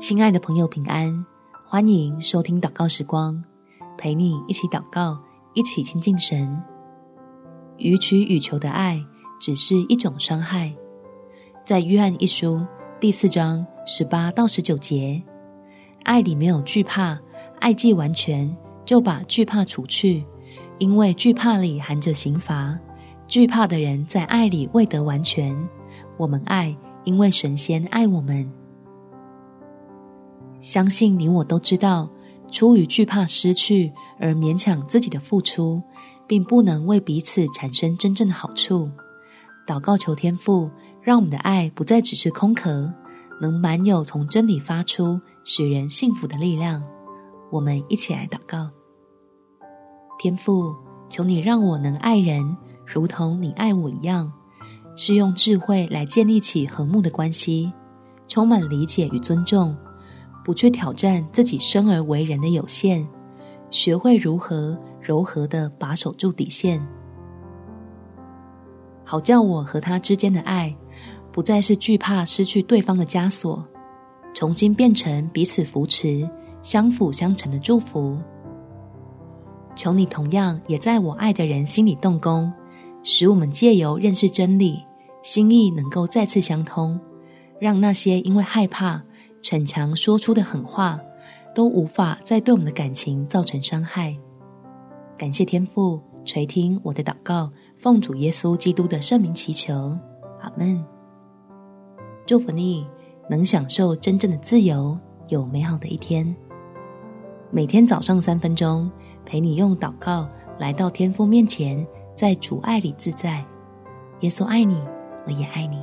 亲爱的朋友，平安！欢迎收听祷告时光，陪你一起祷告，一起亲近神。予取予求的爱只是一种伤害。在约翰一书第四章十八到十九节，爱里没有惧怕，爱既完全，就把惧怕除去，因为惧怕里含着刑罚。惧怕的人在爱里未得完全。我们爱，因为神仙爱我们。相信你我都知道，出于惧怕失去而勉强自己的付出，并不能为彼此产生真正的好处。祷告求天父，让我们的爱不再只是空壳，能满有从真理发出、使人幸福的力量。我们一起来祷告：天父，求你让我能爱人。如同你爱我一样，是用智慧来建立起和睦的关系，充满理解与尊重，不去挑战自己生而为人的有限，学会如何柔和的把守住底线，好叫我和他之间的爱，不再是惧怕失去对方的枷锁，重新变成彼此扶持、相辅相成的祝福。求你同样也在我爱的人心里动工。使我们借由认识真理，心意能够再次相通，让那些因为害怕逞强说出的狠话，都无法再对我们的感情造成伤害。感谢天父垂听我的祷告，奉主耶稣基督的圣名祈求，阿门。祝福你能享受真正的自由，有美好的一天。每天早上三分钟，陪你用祷告来到天父面前。在主爱里自在，耶稣爱你，我也爱你。